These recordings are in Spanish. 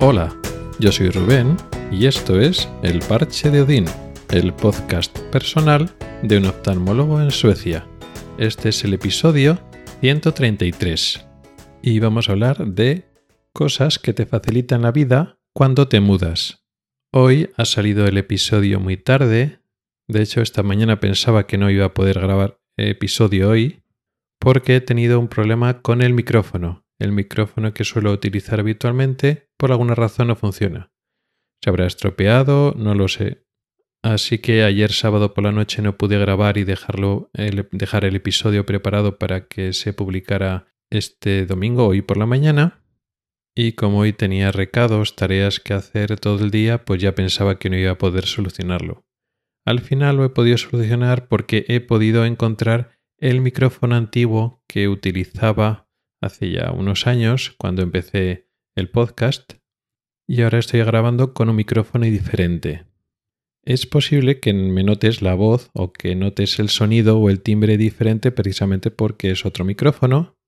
Hola, yo soy Rubén y esto es El Parche de Odín, el podcast personal de un oftalmólogo en Suecia. Este es el episodio 133 y vamos a hablar de cosas que te facilitan la vida cuando te mudas. Hoy ha salido el episodio muy tarde, de hecho esta mañana pensaba que no iba a poder grabar episodio hoy porque he tenido un problema con el micrófono el micrófono que suelo utilizar habitualmente por alguna razón no funciona. Se habrá estropeado, no lo sé. Así que ayer sábado por la noche no pude grabar y dejarlo, dejar el episodio preparado para que se publicara este domingo, hoy por la mañana. Y como hoy tenía recados, tareas que hacer todo el día, pues ya pensaba que no iba a poder solucionarlo. Al final lo he podido solucionar porque he podido encontrar el micrófono antiguo que utilizaba hace ya unos años cuando empecé el podcast y ahora estoy grabando con un micrófono diferente. Es posible que me notes la voz o que notes el sonido o el timbre diferente precisamente porque es otro micrófono.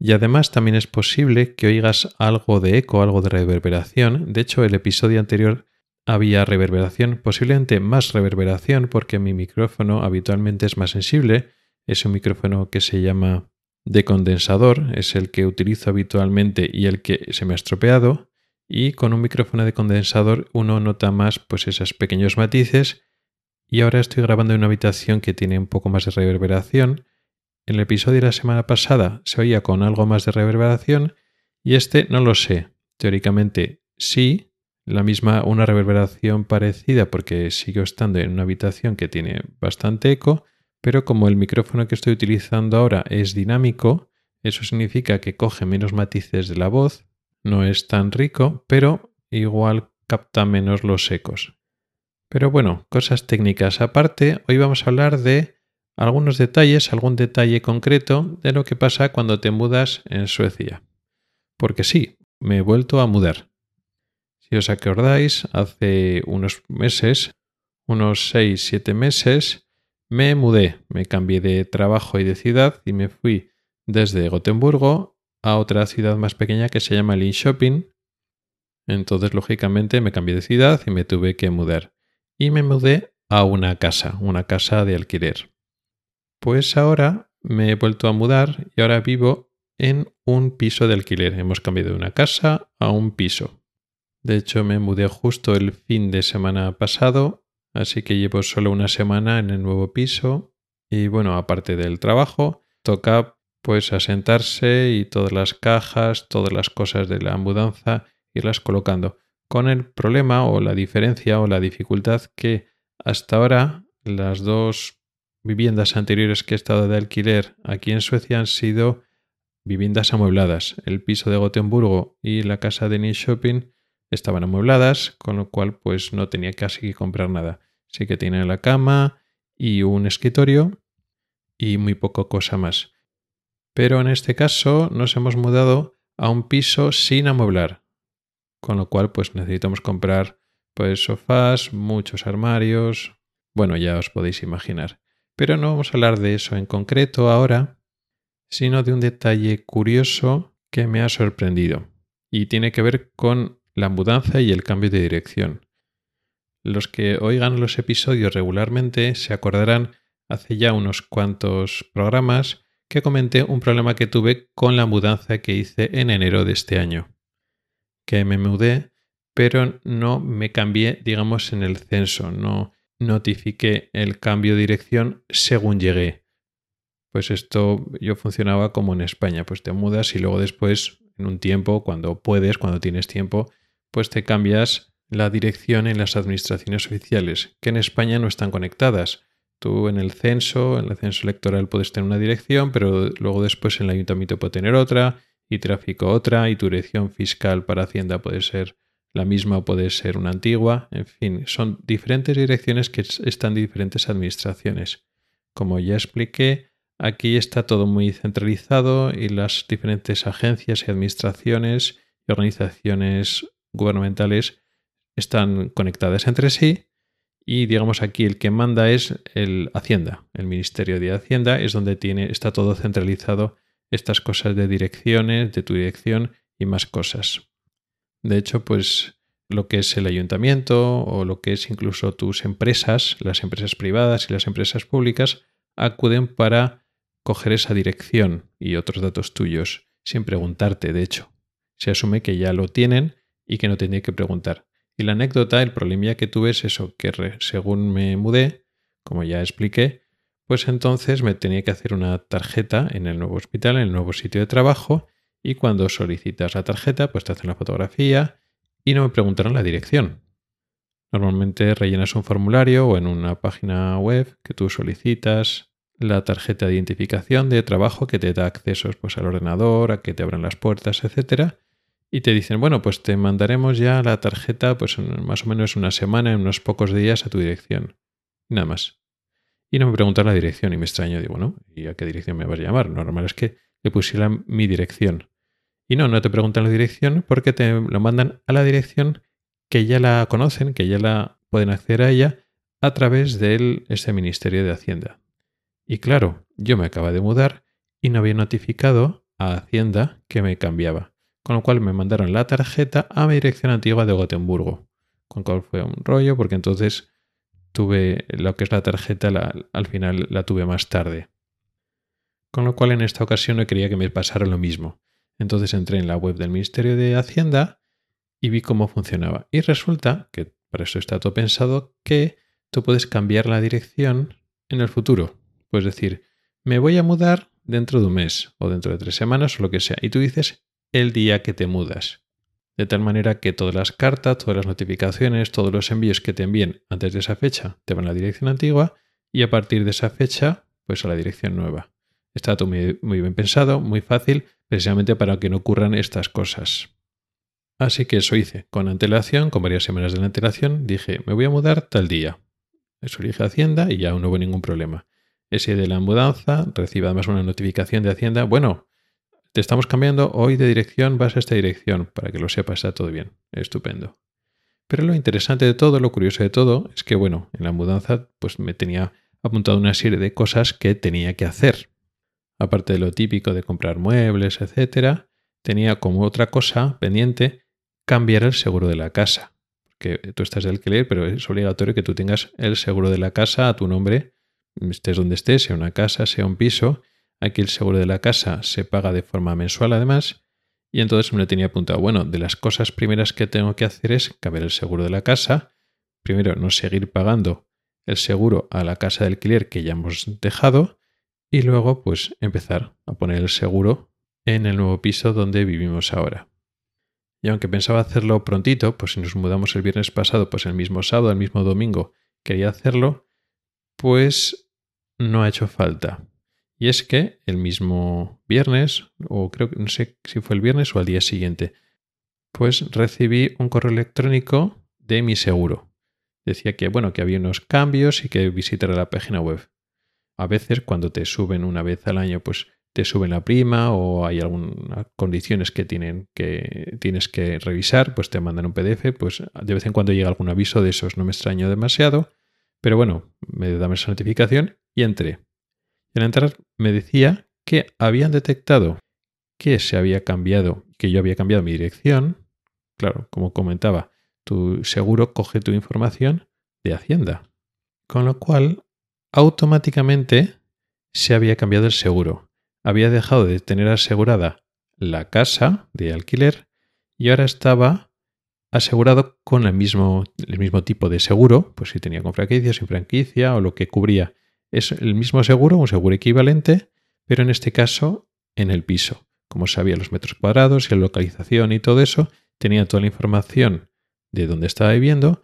Y además también es posible que oigas algo de eco, algo de reverberación. De hecho, el episodio anterior había reverberación, posiblemente más reverberación porque mi micrófono habitualmente es más sensible. Es un micrófono que se llama de condensador es el que utilizo habitualmente y el que se me ha estropeado. Y con un micrófono de condensador uno nota más pues esos pequeños matices. Y ahora estoy grabando en una habitación que tiene un poco más de reverberación. En el episodio de la semana pasada se oía con algo más de reverberación y este no lo sé. Teóricamente sí, la misma una reverberación parecida porque sigo estando en una habitación que tiene bastante eco, pero como el micrófono que estoy utilizando ahora es dinámico, eso significa que coge menos matices de la voz, no es tan rico, pero igual capta menos los ecos. Pero bueno, cosas técnicas aparte, hoy vamos a hablar de algunos detalles, algún detalle concreto de lo que pasa cuando te mudas en Suecia. Porque sí, me he vuelto a mudar. Si os acordáis, hace unos meses, unos 6-7 meses, me mudé, me cambié de trabajo y de ciudad y me fui desde Gotemburgo a otra ciudad más pequeña que se llama Linköping. Entonces, lógicamente, me cambié de ciudad y me tuve que mudar. Y me mudé a una casa, una casa de alquiler. Pues ahora me he vuelto a mudar y ahora vivo en un piso de alquiler. Hemos cambiado de una casa a un piso. De hecho, me mudé justo el fin de semana pasado Así que llevo solo una semana en el nuevo piso y bueno, aparte del trabajo, toca pues asentarse y todas las cajas, todas las cosas de la mudanza, irlas colocando. Con el problema o la diferencia o la dificultad que hasta ahora las dos viviendas anteriores que he estado de alquiler aquí en Suecia han sido viviendas amuebladas. El piso de Gotemburgo y la casa de Shopping estaban amuebladas, con lo cual pues no tenía casi que comprar nada. Sí que tiene la cama y un escritorio y muy poco cosa más. Pero en este caso nos hemos mudado a un piso sin amueblar, con lo cual pues necesitamos comprar pues sofás, muchos armarios, bueno, ya os podéis imaginar. Pero no vamos a hablar de eso en concreto ahora, sino de un detalle curioso que me ha sorprendido y tiene que ver con la mudanza y el cambio de dirección. Los que oigan los episodios regularmente se acordarán hace ya unos cuantos programas que comenté un problema que tuve con la mudanza que hice en enero de este año. Que me mudé, pero no me cambié, digamos, en el censo, no notifiqué el cambio de dirección según llegué. Pues esto yo funcionaba como en España, pues te mudas y luego después, en un tiempo, cuando puedes, cuando tienes tiempo, pues te cambias la dirección en las administraciones oficiales, que en España no están conectadas. Tú en el censo, en el censo electoral puedes tener una dirección, pero luego después en el ayuntamiento puede tener otra, y tráfico otra, y tu dirección fiscal para Hacienda puede ser la misma o puede ser una antigua. En fin, son diferentes direcciones que están en diferentes administraciones. Como ya expliqué, aquí está todo muy centralizado y las diferentes agencias y administraciones y organizaciones gubernamentales están conectadas entre sí y digamos aquí el que manda es el Hacienda, el Ministerio de Hacienda es donde tiene está todo centralizado estas cosas de direcciones, de tu dirección y más cosas. De hecho, pues lo que es el ayuntamiento o lo que es incluso tus empresas, las empresas privadas y las empresas públicas, acuden para coger esa dirección y otros datos tuyos, sin preguntarte, de hecho. Se asume que ya lo tienen y que no tiene que preguntar. Y la anécdota, el problema que tuve es eso, que según me mudé, como ya expliqué, pues entonces me tenía que hacer una tarjeta en el nuevo hospital, en el nuevo sitio de trabajo, y cuando solicitas la tarjeta, pues te hacen la fotografía y no me preguntaron la dirección. Normalmente rellenas un formulario o en una página web que tú solicitas la tarjeta de identificación de trabajo que te da accesos pues, al ordenador, a que te abran las puertas, etc. Y te dicen, bueno, pues te mandaremos ya la tarjeta pues más o menos una semana, en unos pocos días a tu dirección. Nada más. Y no me preguntan la dirección y me extraño, digo, ¿no? ¿Y a qué dirección me vas a llamar? Normal es que le pusiera mi dirección. Y no, no te preguntan la dirección porque te lo mandan a la dirección que ya la conocen, que ya la pueden acceder a ella a través de ese Ministerio de Hacienda. Y claro, yo me acaba de mudar y no había notificado a Hacienda que me cambiaba, con lo cual me mandaron la tarjeta a mi dirección antigua de Gotemburgo, con lo cual fue un rollo porque entonces tuve lo que es la tarjeta, al final la tuve más tarde. Con lo cual en esta ocasión no quería que me pasara lo mismo. Entonces entré en la web del Ministerio de Hacienda y vi cómo funcionaba. Y resulta que para eso está todo pensado que tú puedes cambiar la dirección en el futuro. Puedes decir, me voy a mudar dentro de un mes o dentro de tres semanas o lo que sea. Y tú dices el día que te mudas. De tal manera que todas las cartas, todas las notificaciones, todos los envíos que te envíen antes de esa fecha te van a la dirección antigua y a partir de esa fecha, pues a la dirección nueva. Está todo muy, bien pensado, muy fácil, precisamente para que no ocurran estas cosas. Así que eso hice. Con antelación, con varias semanas de antelación, dije, me voy a mudar tal día. Eso dije a Hacienda y ya no hubo ningún problema. Ese de la mudanza, recibe además una notificación de Hacienda. Bueno, estamos cambiando hoy de dirección, vas a esta dirección, para que lo sepas, está todo bien. Estupendo. Pero lo interesante de todo, lo curioso de todo, es que, bueno, en la mudanza, pues me tenía apuntado una serie de cosas que tenía que hacer aparte de lo típico de comprar muebles, etcétera, tenía como otra cosa pendiente cambiar el seguro de la casa. Porque tú estás de alquiler, pero es obligatorio que tú tengas el seguro de la casa a tu nombre, estés donde estés, sea una casa, sea un piso. Aquí el seguro de la casa se paga de forma mensual además. Y entonces me lo tenía apuntado. Bueno, de las cosas primeras que tengo que hacer es cambiar el seguro de la casa. Primero, no seguir pagando el seguro a la casa de alquiler que ya hemos dejado y luego pues empezar a poner el seguro en el nuevo piso donde vivimos ahora. Y aunque pensaba hacerlo prontito, pues si nos mudamos el viernes pasado, pues el mismo sábado, el mismo domingo quería hacerlo, pues no ha hecho falta. Y es que el mismo viernes, o creo que no sé si fue el viernes o al día siguiente, pues recibí un correo electrónico de mi seguro. Decía que bueno, que había unos cambios y que visitara la página web a veces cuando te suben una vez al año, pues te suben la prima o hay algunas condiciones que, tienen que tienes que revisar, pues te mandan un PDF, pues de vez en cuando llega algún aviso de esos, no me extraño demasiado, pero bueno, me dame esa notificación y entré. Y al entrar me decía que habían detectado que se había cambiado, que yo había cambiado mi dirección. Claro, como comentaba, tu seguro coge tu información de Hacienda. Con lo cual automáticamente se había cambiado el seguro. Había dejado de tener asegurada la casa de alquiler y ahora estaba asegurado con el mismo, el mismo tipo de seguro, pues si tenía con franquicia, sin franquicia o lo que cubría. Es el mismo seguro, un seguro equivalente, pero en este caso en el piso. Como sabía los metros cuadrados y la localización y todo eso, tenía toda la información de dónde estaba viviendo,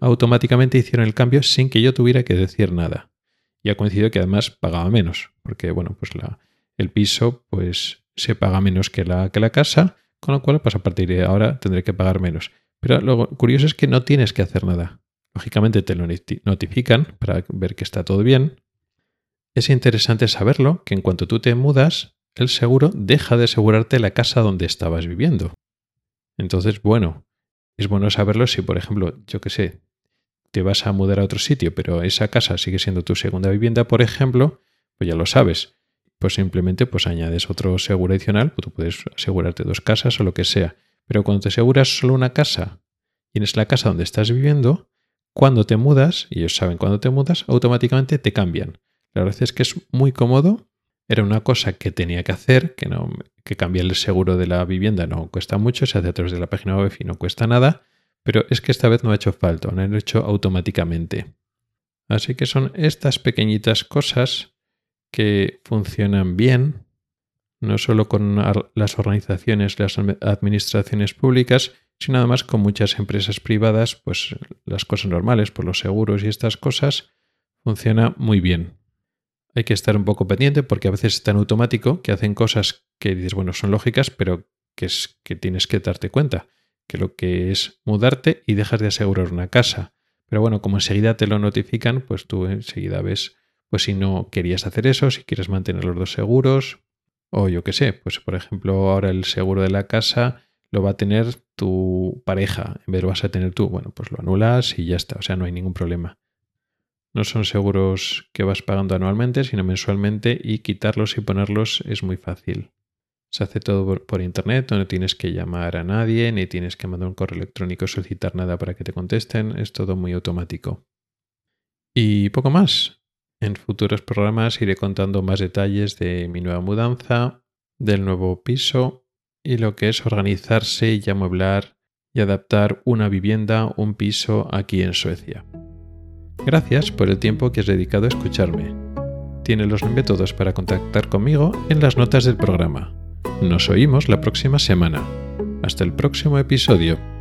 automáticamente hicieron el cambio sin que yo tuviera que decir nada y ha coincidido que además pagaba menos, porque bueno, pues la, el piso pues se paga menos que la, que la casa, con lo cual pues a partir de ahora tendré que pagar menos. Pero lo curioso es que no tienes que hacer nada. Lógicamente te lo notifican para ver que está todo bien. Es interesante saberlo que en cuanto tú te mudas, el seguro deja de asegurarte la casa donde estabas viviendo. Entonces, bueno, es bueno saberlo si, por ejemplo, yo qué sé, te vas a mudar a otro sitio, pero esa casa sigue siendo tu segunda vivienda, por ejemplo, pues ya lo sabes. Pues simplemente pues añades otro seguro adicional, pues tú puedes asegurarte dos casas o lo que sea. Pero cuando te aseguras solo una casa, tienes la casa donde estás viviendo, cuando te mudas, y ellos saben cuando te mudas, automáticamente te cambian. La verdad es que es muy cómodo. Era una cosa que tenía que hacer, que, no, que cambiar el seguro de la vivienda no cuesta mucho, se hace a través de la página web y no cuesta nada, pero es que esta vez no ha hecho falta, lo han hecho automáticamente. Así que son estas pequeñitas cosas que funcionan bien, no solo con las organizaciones, las administraciones públicas, sino además con muchas empresas privadas, pues las cosas normales, por los seguros y estas cosas, funciona muy bien. Hay que estar un poco pendiente porque a veces es tan automático que hacen cosas que dices, bueno, son lógicas, pero que, es, que tienes que darte cuenta que lo que es mudarte y dejas de asegurar una casa. Pero bueno, como enseguida te lo notifican, pues tú enseguida ves, pues si no querías hacer eso, si quieres mantener los dos seguros, o yo qué sé, pues por ejemplo ahora el seguro de la casa lo va a tener tu pareja, en vez de lo vas a tener tú, bueno, pues lo anulas y ya está, o sea, no hay ningún problema. No son seguros que vas pagando anualmente, sino mensualmente y quitarlos y ponerlos es muy fácil. Se hace todo por, internet, no tienes que llamar a nadie, ni tienes que mandar un correo electrónico, solicitar nada para que te contesten, es todo muy automático. Y poco más. En futuros programas iré contando más detalles de mi nueva mudanza, del nuevo piso y lo que es organizarse y amueblar y adaptar una vivienda, un piso aquí en Suecia. Gracias por el tiempo que has dedicado a escucharme. Tiene los métodos para contactar conmigo en las notas del programa. Nos oímos la próxima semana. Hasta el próximo episodio.